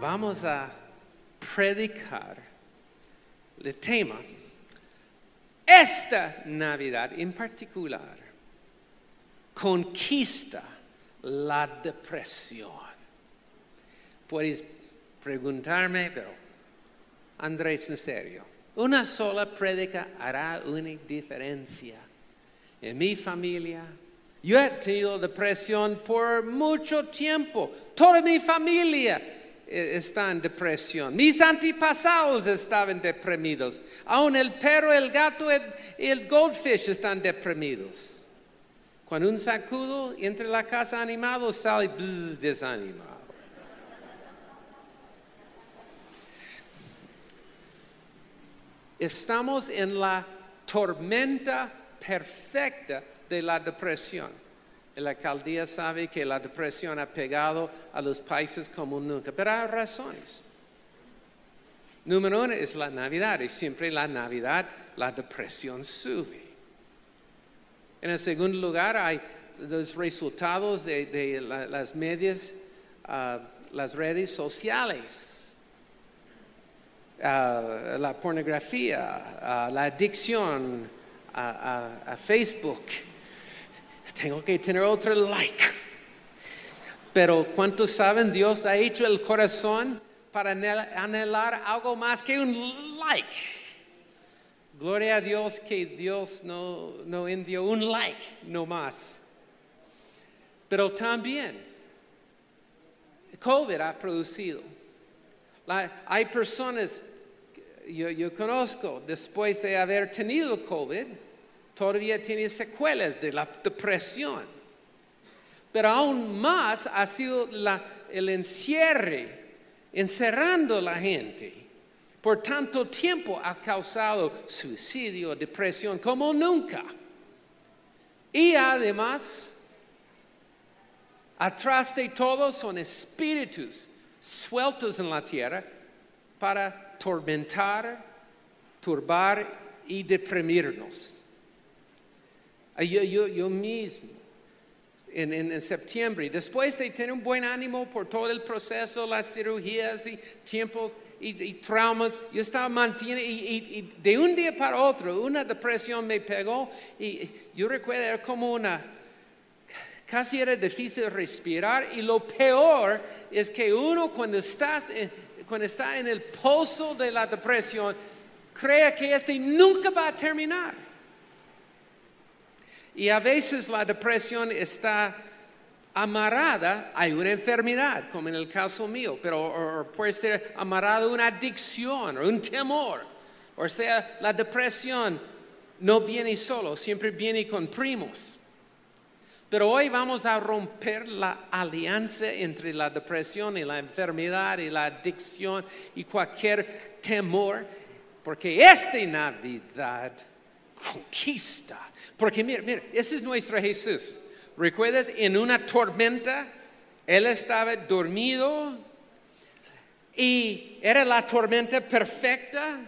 vamos a predicar el tema. Esta Navidad en particular conquista la depresión. Puedes preguntarme, pero Andrés, en serio, una sola prédica hará una diferencia. En mi familia, yo he tenido depresión por mucho tiempo. Toda mi familia está en depresión. Mis antepasados estaban deprimidos. Aún el perro, el gato y el goldfish están deprimidos. Cuando un sacudo entre la casa animado sale desanimado. Estamos en la tormenta perfecta de la depresión. La alcaldía sabe que la depresión ha pegado a los países como nunca, pero hay razones. Número uno es la Navidad y siempre la Navidad la depresión sube. En el segundo lugar hay los resultados de, las medias, ah, las redes sociales, ah, la pornografía, ah, la adicción a Facebook tengo que tener otro like. Pero ¿cuántos saben? Dios ha hecho el corazón para anhelar algo más que un like. Gloria a Dios que Dios no, no envió un like, no más. Pero también, COVID ha producido. hay personas, yo, yo conozco, después de haber tenido COVID, todavía tiene secuelas de la depresión. Pero aún más ha sido el encierre, encerrando a la gente. Por tanto tiempo ha causado suicidio, depresión, como nunca. Y además, atrás de todo son espíritus sueltos en la tierra para tormentar, turbar y deprimirnos. Yo, mismo, en, septiembre, después de tener un buen ánimo por todo el proceso, las cirugías y tiempos y, traumas, yo estaba manteniendo, y, de un día para otro, una depresión me pegó y yo recuerdo era como una, casi era difícil respirar y lo peor es que uno cuando, estás cuando está en el pozo de la depresión, cree que este nunca va a terminar. Y a veces la depresión está amarrada a una enfermedad, como en el caso mío, pero puede ser amarrada a una adicción o un temor. O sea, la depresión no viene solo, siempre viene con primos. Pero hoy vamos a romper la alianza entre la depresión y la enfermedad y la adicción y cualquier temor, porque esta Navidad conquista. Porque mira, mira, ese es nuestro Jesús. ¿Recuerdas? En una tormenta, Él estaba dormido y era la tormenta perfecta.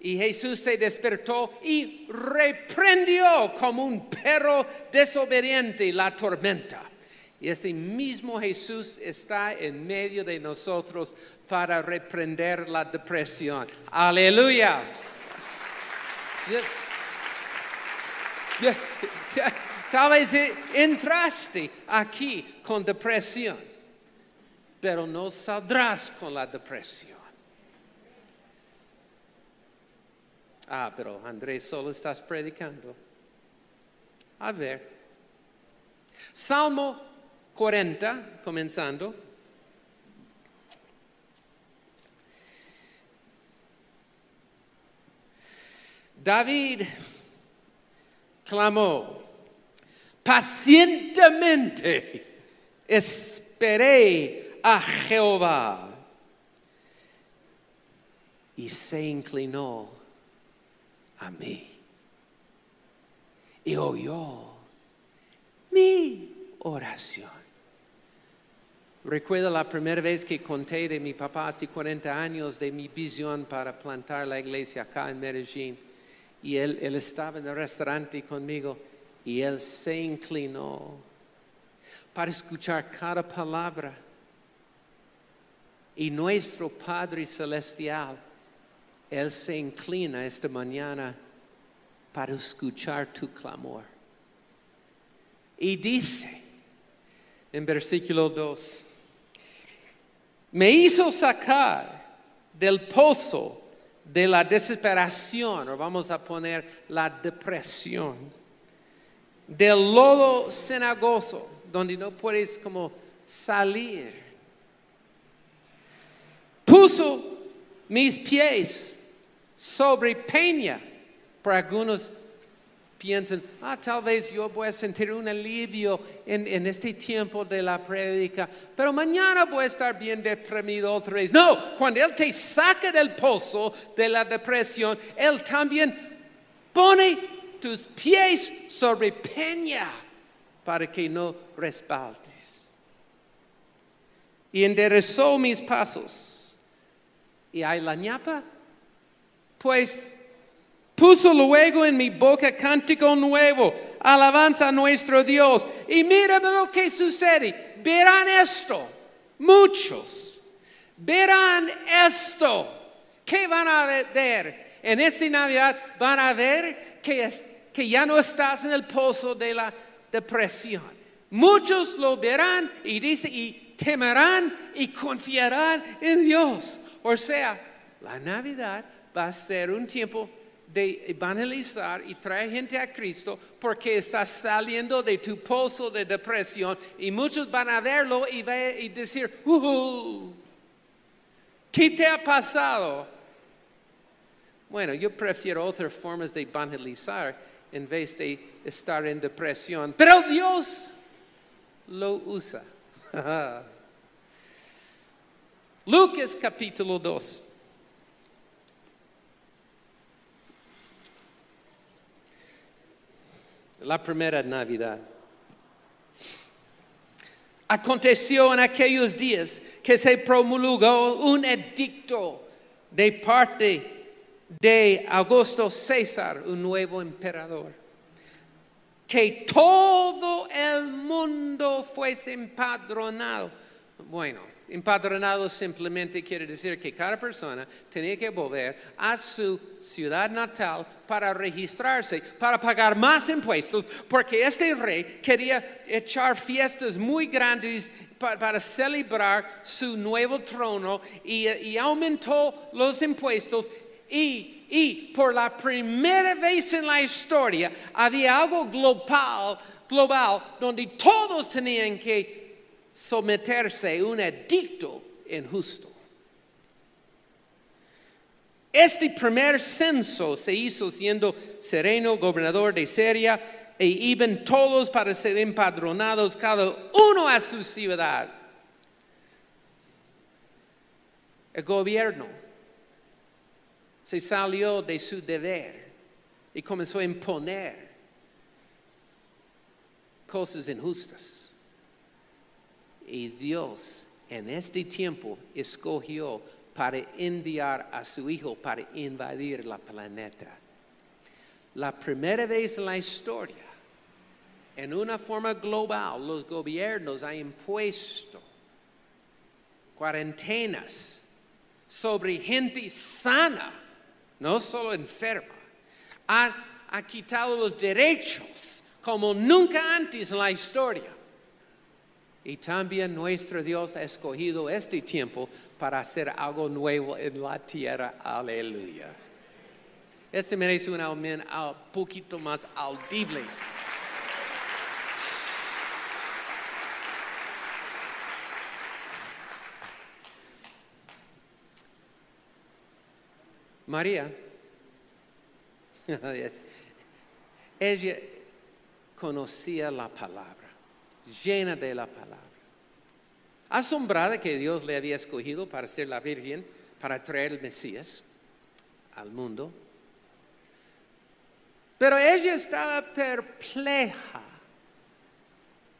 Y Jesús se despertó y reprendió como un perro desobediente la tormenta. Y este mismo Jesús está en medio de nosotros para reprender la depresión. Aleluya. Tal vez entraste aquí con depresión, pero no saldrás con la depresión. Ah, pero Andrés, solo estás predicando. A ver. Salmo 40, comenzando. David clamó, pacientemente esperé a Jehová y se inclinó a mí y oyó mi oración. Recuerdo la primera vez que conté de mi papá hace 40 años de mi visión para plantar la iglesia acá en Medellín y él, estaba en el restaurante conmigo y él se inclinó para escuchar cada palabra. Y nuestro Padre Celestial, Él se inclina esta mañana para escuchar tu clamor. Y dice en versículo 2, me hizo sacar del pozo de la desesperación, o vamos a poner la depresión, del lodo cenagoso, donde no puedes como salir. Puso mis pies sobre peña, por algunos piensan, ah, tal vez yo voy a sentir un alivio en, en, este tiempo de la prédica, pero mañana voy a estar bien deprimido otra vez. No, cuando Él te saca del pozo de la depresión, Él también pone tus pies sobre peña para que no respaldes. Y enderezó mis pasos. ¿Y hay la ñapa? Pues Puso luego en mi boca cántico nuevo, alabanza a nuestro Dios. Y mira lo que sucede. Verán esto, muchos. Verán esto. ¿Qué van a ver? En esta Navidad van a ver que, que ya no estás en el pozo de la depresión. Muchos lo verán y dice y temerán y confiarán en Dios. O sea, la Navidad va a ser un tiempo de evangelizar y traer gente a Cristo porque estás saliendo de tu pozo de depresión y muchos van a verlo y, y decir, uh, ¿qué te ha pasado? Bueno, yo prefiero otras formas de evangelizar en vez de estar en depresión, pero Dios lo usa. Lucas capítulo 2. La primera Navidad. Aconteció en aquellos días que se promulgó un edicto de parte de Augusto César, un nuevo emperador, que todo el mundo fuese empadronado. Bueno, Empadronado simplemente quiere decir que cada persona tenía que volver a su ciudad natal para registrarse, para pagar más impuestos, porque este rey quería echar fiestas muy grandes para, celebrar su nuevo trono y, aumentó los impuestos. Y, y por la primera vez en la historia había algo global, global donde todos tenían que someterse a un edicto injusto. Este primer censo se hizo siendo sereno gobernador de Siria e iban todos para ser empadronados, cada uno a su ciudad. El gobierno se salió de su deber y comenzó a imponer cosas injustas. Y Dios en este tiempo escogió para enviar a su Hijo para invadir la planeta. La primera vez en la historia, en una forma global, los gobiernos han impuesto cuarentenas sobre gente sana, no solo enferma. Ha, ha quitado los derechos como nunca antes en la historia. Y también nuestro Dios ha escogido este tiempo para hacer algo nuevo en la tierra. Aleluya. Este merece un amén un poquito más audible. María, ella conocía la palabra llena de la palabra. Asombrada que Dios le había escogido para ser la Virgen, para traer el Mesías al mundo. Pero ella estaba perpleja.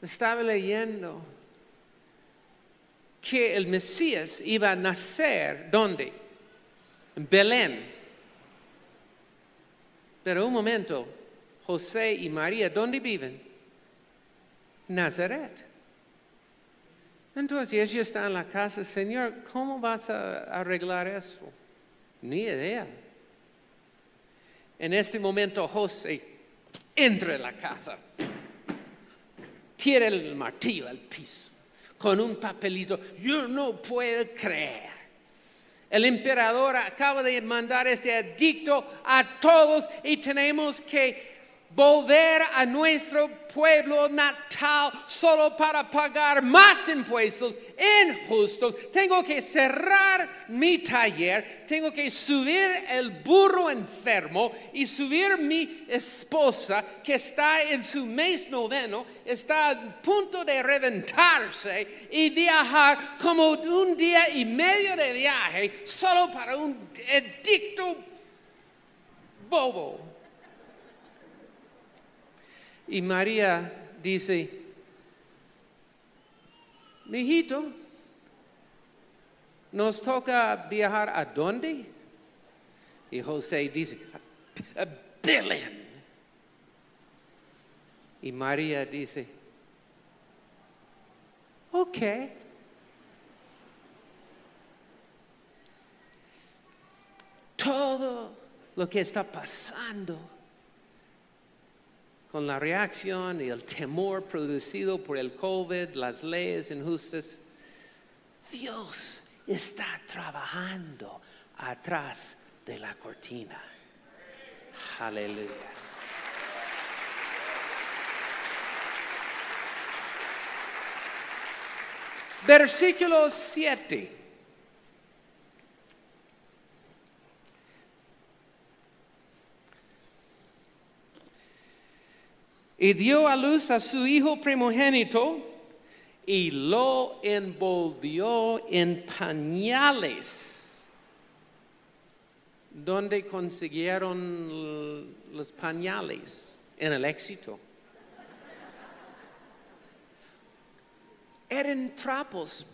Estaba leyendo que el Mesías iba a nacer, ¿dónde? En Belén. Pero un momento, José y María, ¿dónde viven? Nazaret. Entonces ella está en la casa, Señor, ¿cómo vas a arreglar esto? Ni idea. En este momento José entra en la casa, tira el martillo al piso con un papelito. Yo no puedo creer. El emperador acaba de mandar este edicto a todos y tenemos que volver a nuestro pueblo natal solo para pagar más impuestos injustos. Tengo que cerrar mi taller, tengo que subir el burro enfermo y subir mi esposa que está en su mes noveno, está a punto de reventarse y viajar como un día y medio de viaje solo para un edicto bobo. Y María dice, mi hijito, nos toca viajar a dónde? Y José dice, a Belén. Y María dice, ok. Todo lo que está pasando con la reacción y el temor producido por el COVID, las leyes injustas, Dios está trabajando atrás de la cortina. Aleluya. Versículo 7. Y dio a luz a su hijo primogénito y lo envolvió en pañales. ¿Dónde consiguieron los pañales? En el éxito. Eran trapos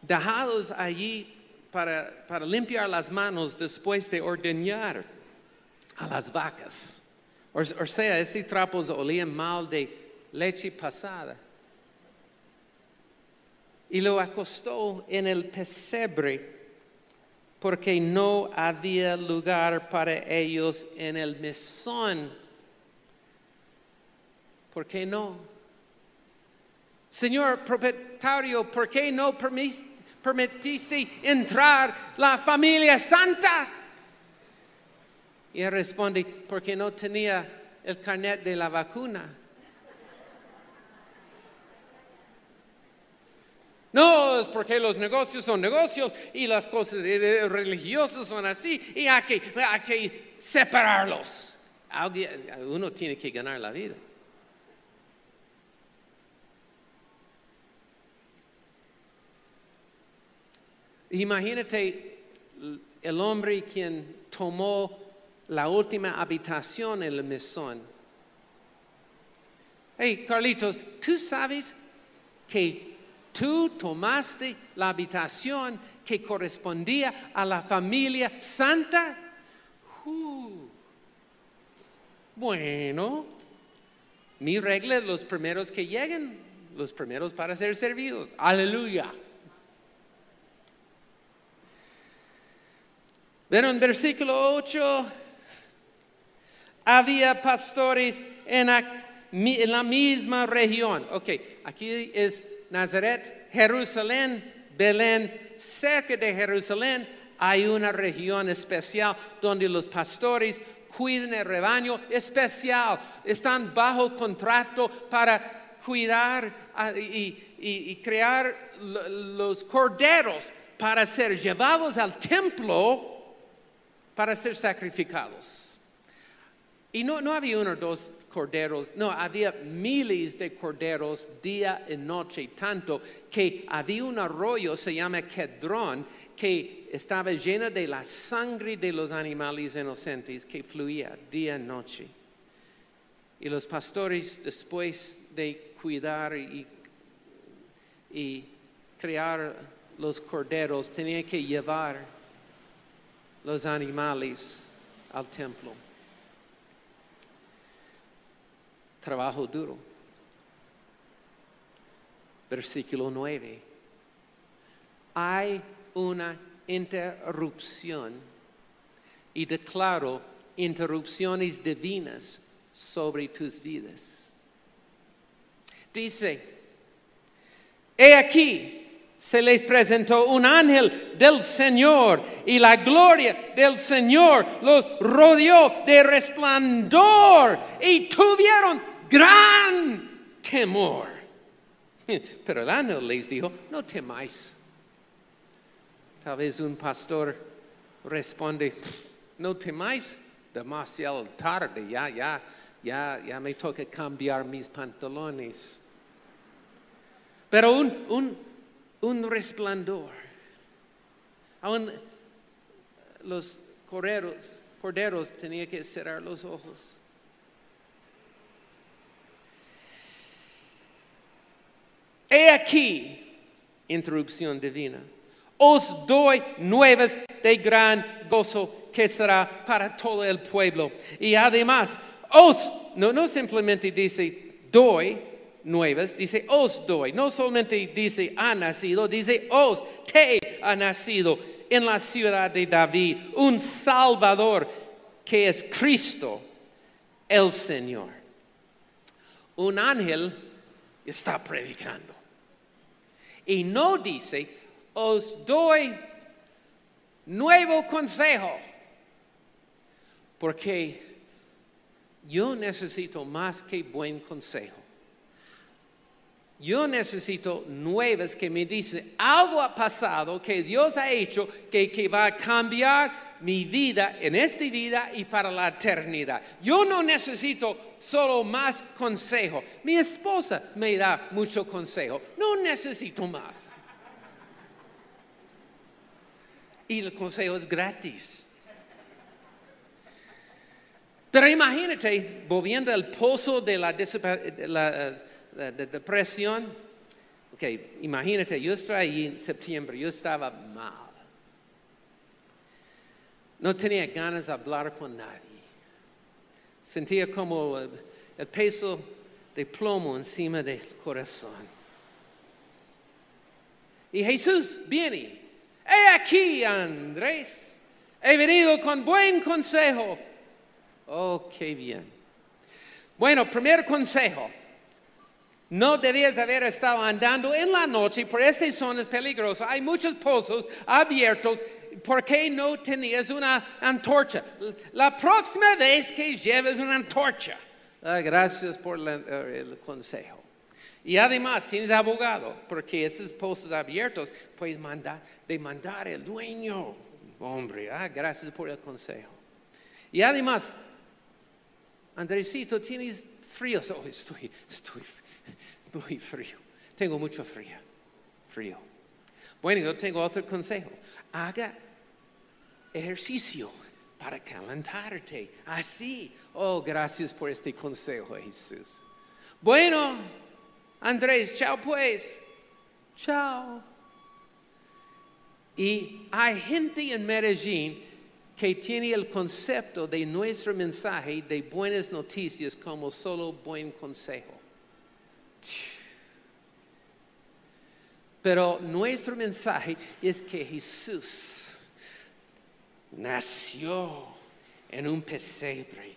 dejados allí para, limpiar las manos después de ordeñar a las vacas. O, sea, estos trapos olían mal de leche pasada. Y lo acostó en el pesebre porque no había lugar para ellos en el mesón. ¿Por qué no? Señor propietario, ¿por qué no permitiste entrar la familia santa? Y él responde, porque no tenía el carnet de la vacuna. No, es porque los negocios son negocios y las cosas religiosas son así y hay que, hay que separarlos. Uno tiene que ganar la vida. Imagínate el hombre quien tomó la última habitación en el mesón. Hey, Carlitos, ¿tú sabes que tú tomaste la habitación que correspondía a la familia santa? Bueno, mi regla es los primeros que lleguen, los primeros para ser servidos. Aleluya. Pero en versículo 8 había pastores en la, misma región. Ok, aquí es Nazaret, Jerusalén, Belén. Cerca de Jerusalén hay una región especial donde los pastores cuidan el rebaño especial. Están bajo contrato para cuidar ah, y, y crear los corderos para ser llevados al templo para ser sacrificados. Y no, no había uno o dos corderos, no, había miles de corderos día y noche, tanto que había un arroyo, se llama Kedrón, que estaba lleno de la sangre de los animales inocentes que fluía día y noche. Y los pastores, después de cuidar y, y crear los corderos, tenían que llevar los animales al templo. Trabajo duro. versículo 9. Hay una interrupción y declaro interrupciones divinas sobre tus vidas. Dice, he aquí, se les presentó un ángel del Señor y la gloria del Señor los rodeó de resplandor y tuvieron gran temor. Pero el ángel les dijo, no temáis. Tal vez un pastor responde, no temáis, demasiado tarde, ya, ya, ya, ya me toca cambiar mis pantalones. Pero un, un, un resplandor. Aún los corderos, corderos tenían que cerrar los ojos. He aquí, interrupción divina, os doy nuevas de gran gozo que será para todo el pueblo. Y además, os, no, no simplemente dice doy nuevas, dice os doy. No solamente dice ha nacido, dice os, te ha nacido en la ciudad de David un Salvador que es Cristo, el Señor. Un ángel está predicando. Y no dice, os doy nuevo consejo, porque yo necesito más que buen consejo. Yo necesito nuevas que me dicen, algo ha pasado que Dios ha hecho que, que va a cambiar mi vida en esta vida y para la eternidad. Yo no necesito solo más consejo. Mi esposa me da mucho consejo. No necesito más. Y el consejo es gratis. Pero imagínate, volviendo al pozo de la, de depresión. Ok, imagínate, yo estoy ahí en septiembre, yo estaba mal. No tenía ganas de hablar con nadie. Sentía como el, peso de plomo encima del corazón. Y Jesús viene. He aquí, Andrés. He venido con buen consejo. Oh, qué bien. Bueno, primer consejo. No debías haber estado andando en la noche por estas zonas peligrosas. Hay muchos pozos abiertos. ¿Por qué no tenías una antorcha? La próxima vez que lleves una antorcha. Ah, gracias por eh, el consejo. Y además tienes abogado, porque estos pozos abiertos puedes mandar, demandar al dueño. Hombre, ah, gracias por el consejo. Y además, Andresito, tienes frío. Oh, estoy, estoy muy frío. Tengo mucho frío. Frío. Bueno, yo tengo otro consejo. Haga ejercicio para calentarte. Así. Oh, gracias por este consejo, Jesús. Bueno, Andrés, chao pues. Chao. Y hay gente en Medellín que tiene el concepto de nuestro mensaje de buenas noticias como solo buen consejo. Pero nuestro mensaje es que Jesús nació en un pesebre.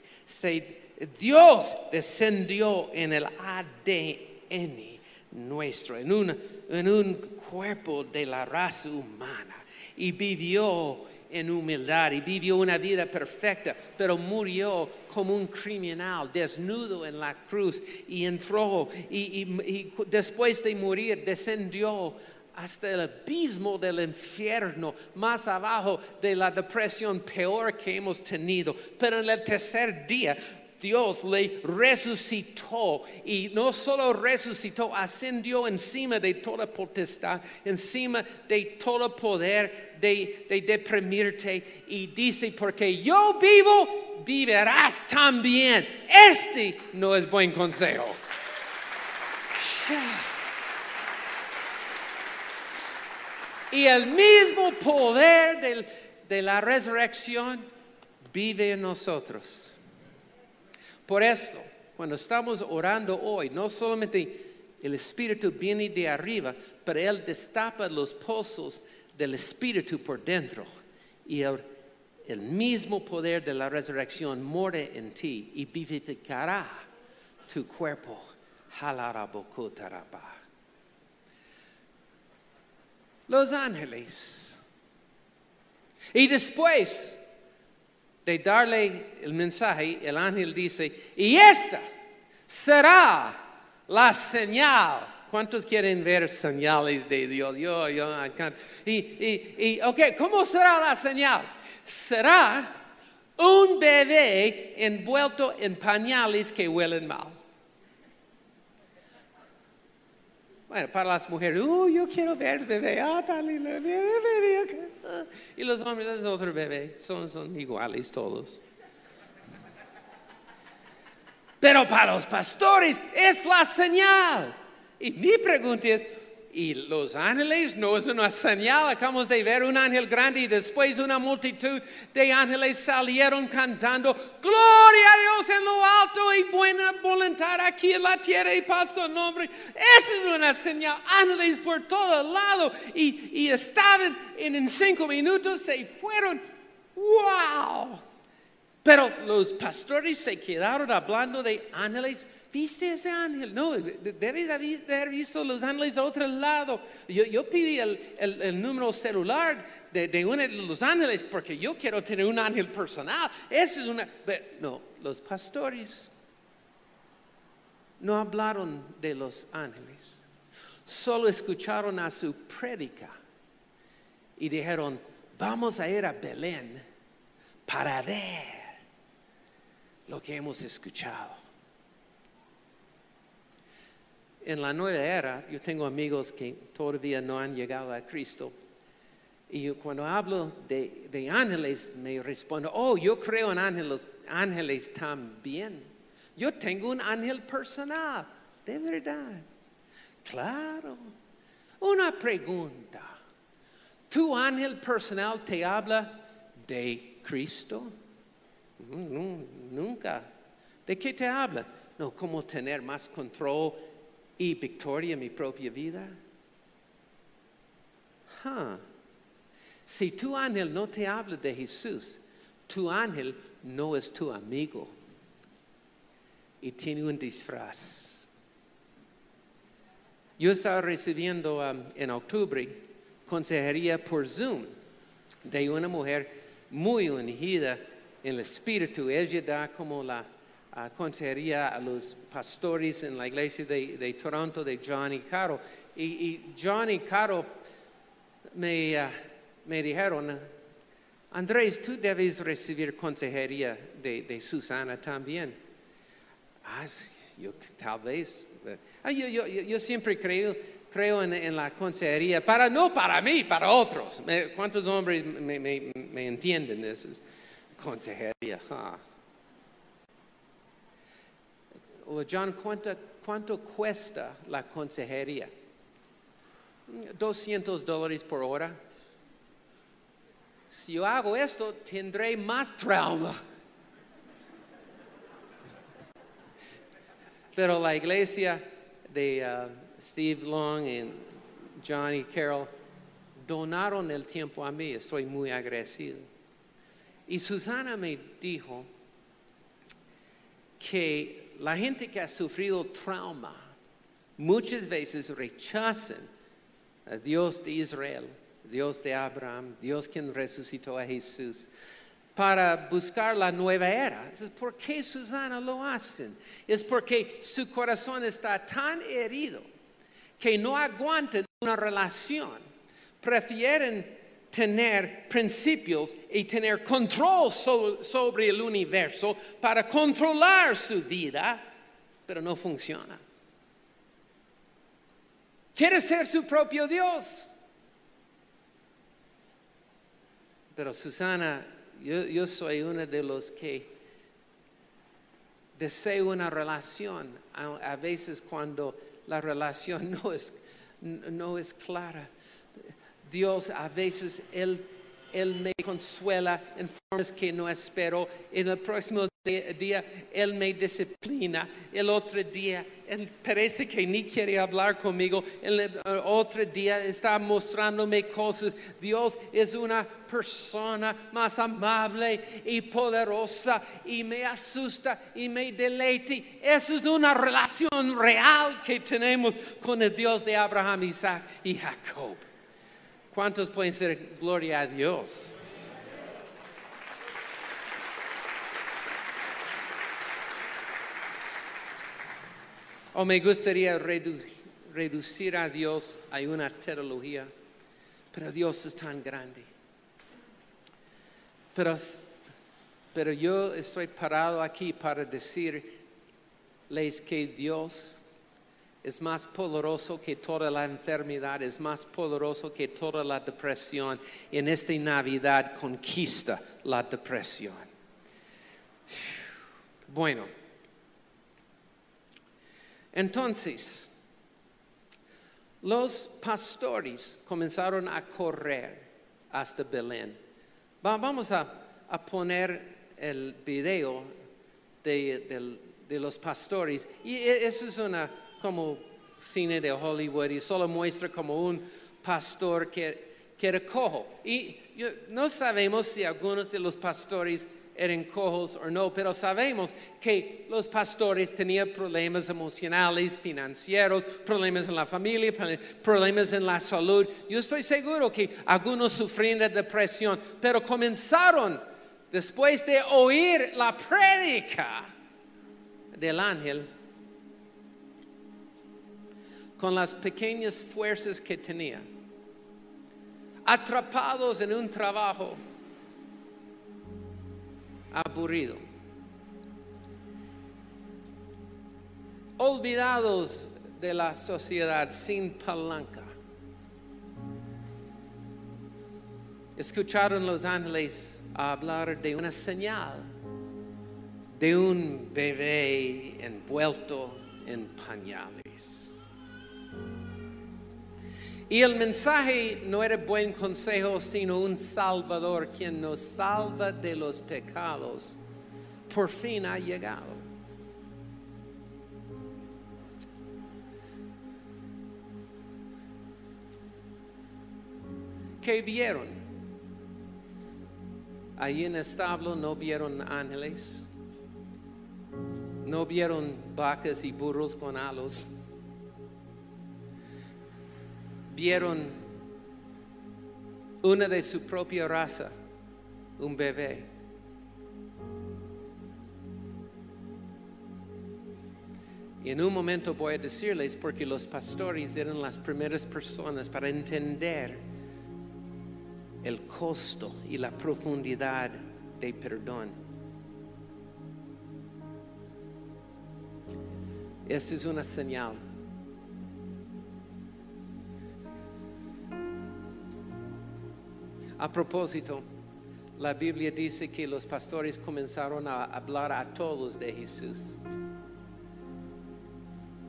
Dios descendió en el ADN nuestro, en un, en un cuerpo de la raza humana y vivió en humildad y vivió una vida perfecta, pero murió como un criminal, desnudo en la cruz y entró y, después de morir descendió hasta el abismo del infierno, más abajo de la depresión peor que hemos tenido. Pero en el tercer día Dios le resucitó y no solo resucitó, ascendió encima de toda potestad, encima de todo poder de, de deprimirte y dice, porque yo vivo, vivirás también. Este no es buen consejo. Y el mismo poder de la resurrección vive en nosotros. Por esto, cuando estamos orando hoy, no solamente El Espíritu viene de arriba, pero Él destapa los pozos del Espíritu por dentro. Y el, el mismo poder de la resurrección mora en ti y vivificará tu cuerpo. Los ángeles. Y después de darle el mensaje, el ángel dice, y esta será la señal. ¿Cuántos quieren ver señales de Dios? Yo, yo, y, y, y, ok, ¿cómo será la señal? Será un bebé envuelto en pañales que huelen mal. Bueno, para las mujeres, oh, yo quiero ver bebé, ah, bebé, bebé, Y los hombres es otro bebé, son, son iguales todos. Pero para los pastores es la señal. Y mi pregunta es, ¿y los ángeles no es una señal? Acabamos de ver un ángel grande y después una multitud de ángeles salieron cantando, Gloria a Dios en lo alto y buena voluntad aquí en la tierra y paz con nombre. Esa es una señal. Ángeles por todo lado y, y estaban en, en cinco minutos, se fueron. ¡Wow! Pero los pastores se quedaron hablando de ángeles. ¿Viste ese ángel? No, debes haber visto los ángeles a otro lado. Yo, yo el, el, número celular de, de, uno de los ángeles porque yo quiero tener un ángel personal. Eso es una. no, los pastores no hablaron de los ángeles. Solo escucharon a su prédica y dijeron: Vamos a ir a Belén para ver lo que hemos escuchado. En la nueva era, yo tengo amigos que todavía no han llegado a Cristo. Y cuando hablo de, ángeles, me respondo, oh, yo creo en ángeles, ángeles también. Yo tengo un ángel personal, de verdad. Claro. Una pregunta. ¿Tu ángel personal te habla de Cristo? Nunca. ¿De qué te habla? No, cómo tener más control y victoria en mi propia vida. Si tu ángel no te habla de Jesús, tu ángel no es tu amigo y tiene un disfraz. Yo estaba recibiendo um, en octubre consejería por Zoom de una mujer muy ungida en el Espíritu. Ella da como la consejería a los pastores en la iglesia de, Toronto de Johnny Caro. Y, y Johnny Caro me, uh, me dijeron, Andrés, tú debes recibir consejería de, Susana también. Ah, yo tal vez. Ah, yo, yo, yo, siempre creo, creo en, la consejería, para no para mí, para otros. ¿Cuántos hombres me, entienden consejería. John, ¿cuánto, cuesta la consejería? 200 dólares por hora. Si yo hago esto, tendré más trauma. Pero la iglesia de uh, Steve Long y Johnny Carroll donaron el tiempo a mí. Estoy muy agradecido. Y Susana me dijo que la gente que ha sufrido trauma muchas veces rechazan a Dios de Israel, Dios de Abraham, Dios quien resucitó a Jesús para buscar la nueva era. ¿Por qué Susana lo hacen? Es porque su corazón está tan herido que no aguantan una relación. Prefieren tener principios y tener control sobre el universo para controlar su vida, pero no funciona. Quiere ser su propio Dios. Pero Susana, yo, soy uno de los que deseo una relación, a, veces cuando la relación no es, no es clara. Dios a veces Él, Él me consuela en formas que no espero. En el próximo día, Él me disciplina. El otro día, Él parece que ni quiere hablar conmigo. El otro día está mostrándome cosas. Dios es una persona más amable y poderosa y me asusta y me deleite. Eso es una relación real que tenemos con el Dios de Abraham, Isaac y Jacob. ¿Cuántos pueden ser gloria a Dios? O me gustaría reducir a Dios a una teología, pero Dios es tan grande. Pero, pero yo estoy parado aquí para decirles que Dios es más poderoso que toda la enfermedad, es más poderoso que toda la depresión. En esta Navidad conquista la depresión. Bueno, entonces, los pastores comenzaron a correr hasta Belén. vamos a, poner el video de, los pastores. Y e, eso es una como cine de Hollywood y solo muestra como un pastor que, que era cojo. Y no sabemos si algunos de los pastores eran cojos o no, pero sabemos que los pastores tenían problemas emocionales, financieros, problemas en la familia, problemas en la salud. Yo estoy seguro que algunos sufrían de depresión, pero comenzaron después de oír la prédica del ángel con las pequeñas fuerzas que tenía, atrapados en un trabajo aburrido, olvidados de la sociedad sin palanca. Escucharon los ángeles hablar de una señal, de un bebé envuelto en pañales. Y el mensaje no era buen consejo, sino un Salvador quien nos salva de los pecados. Por fin ha llegado. ¿Qué vieron? Allí en el establo no vieron ángeles, no vieron vacas y burros con alos vieron una de su propia raza, un bebé. Y en un momento voy a decirles, porque los pastores eran las primeras personas para entender el costo y la profundidad de perdón. Esa es una señal. A propósito, la Biblia dice que los pastores comenzaron a hablar a todos de Jesús.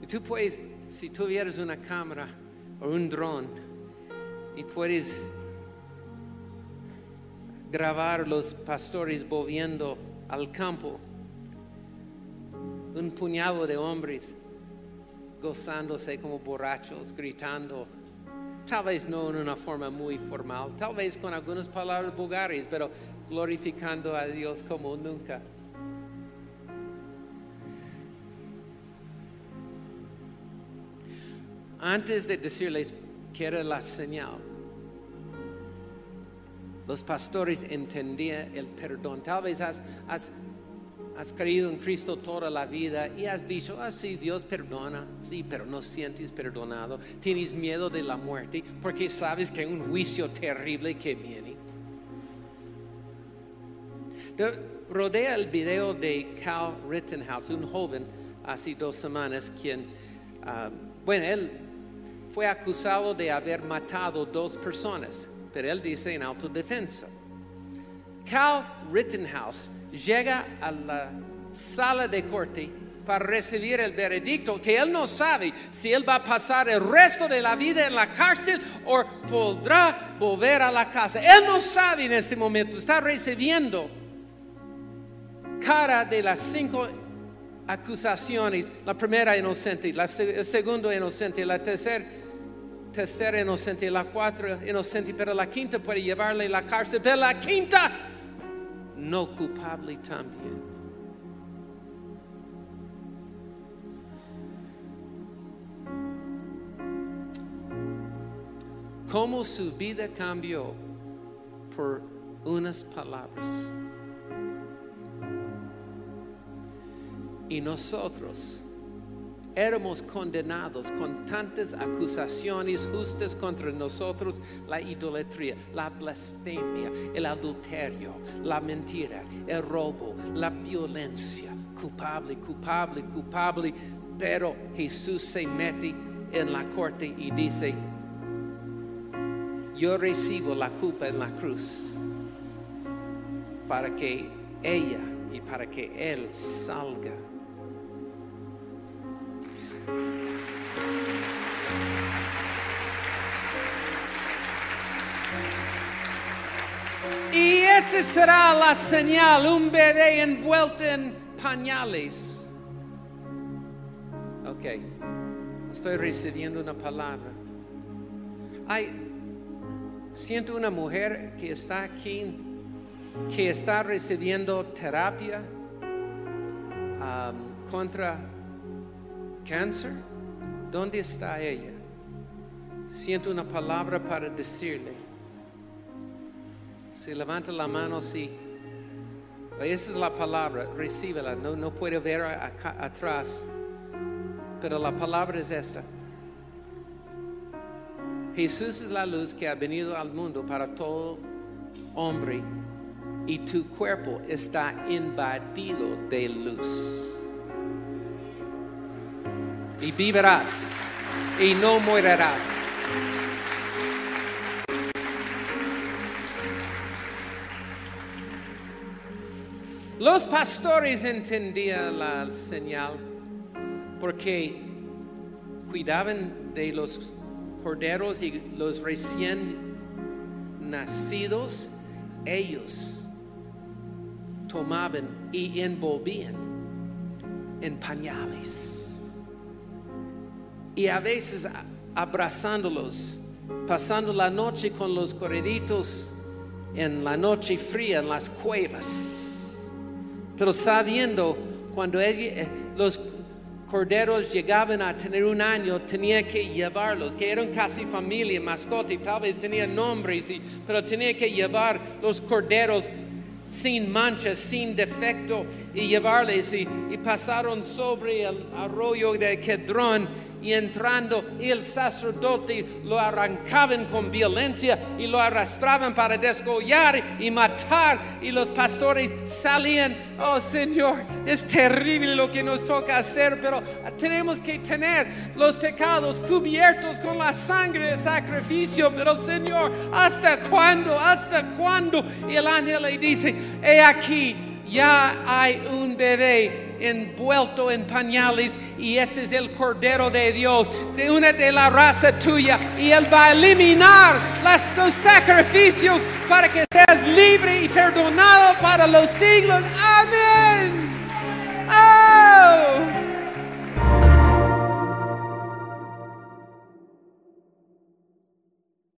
Y tú puedes, si tuvieras una cámara o un dron, y puedes grabar los pastores volviendo al campo, un puñado de hombres gozándose como borrachos, gritando tal vez no en una forma muy formal, tal vez con algunas palabras vulgares, pero glorificando a Dios como nunca. Antes de decirles que era la señal, los pastores entendían el perdón. Tal vez has, has creído en Cristo toda la vida y has dicho, ah, sí, Dios perdona, sí, pero no sientes perdonado. Tienes miedo de la muerte porque sabes que hay un juicio terrible que viene. rodea el video de Cal Rittenhouse, un joven hace dos semanas, quien, ah, bueno, él fue acusado de haber matado dos personas, pero él dice en autodefensa. Cal Rittenhouse llega a la sala de corte para recibir el veredicto, que él no sabe si él va a pasar el resto de la vida en la cárcel o podrá volver a la casa. Él no sabe en este momento, está recibiendo cara de las cinco acusaciones, la primera inocente, la el segundo inocente, la tercera tercera inocente, la cuarta inocente, pero la quinta puede llevarle a la cárcel, pero la quinta no culpable también. Cómo su vida cambió por unas palabras. Y nosotros éramos condenados con tantas acusaciones justas contra nosotros, la idolatría, la blasfemia, el adulterio, la mentira, el robo, la violencia, culpable, culpable, culpable. Pero Jesús se mete en la corte y dice, yo recibo la culpa en la cruz para que ella y para que él salga. Esta será la señal, un bebé envuelto en pañales. Ok, estoy recibiendo una palabra. Ay, siento una mujer que está aquí, que está recibiendo terapia um, contra cáncer. ¿Dónde está ella? Siento una palabra para decirle. Si levanta la mano, sí. Esa es la palabra, recíbela. No, no puede ver atrás. Pero la palabra es esta. Jesús es la luz que ha venido al mundo para todo hombre y tu cuerpo está invadido de luz. Y vivirás y no morirás. Los pastores entendían la señal porque cuidaban de los corderos y los recién nacidos, ellos tomaban y envolvían en pañales. Y a veces abrazándolos, pasando la noche con los correditos en la noche fría en las cuevas. Pero sabiendo cuando eh, los corderos llegaban a tener un año, tenía que llevarlos, que eran casi familia, mascota, y tal vez tenían nombres, y- pero tenía que llevar los corderos sin manchas, sin defecto, y llevarles, y, y pasaron sobre el arroyo de Kedrón, y entrando el sacerdote lo arrancaban con violencia y lo arrastraban para desgollar y matar y los pastores salían, oh Señor, es terrible lo que nos toca hacer, pero tenemos que tener los pecados cubiertos con la sangre del sacrificio, pero Señor, ¿hasta cuándo? ¿Hasta cuándo? Y el ángel le dice, he aquí, ya hay un bebé envuelto en pañales y ese es el Cordero de Dios, de una de la raza tuya y Él va a eliminar los sacrificios para que seas libre y perdonado para los siglos. Amén. Oh.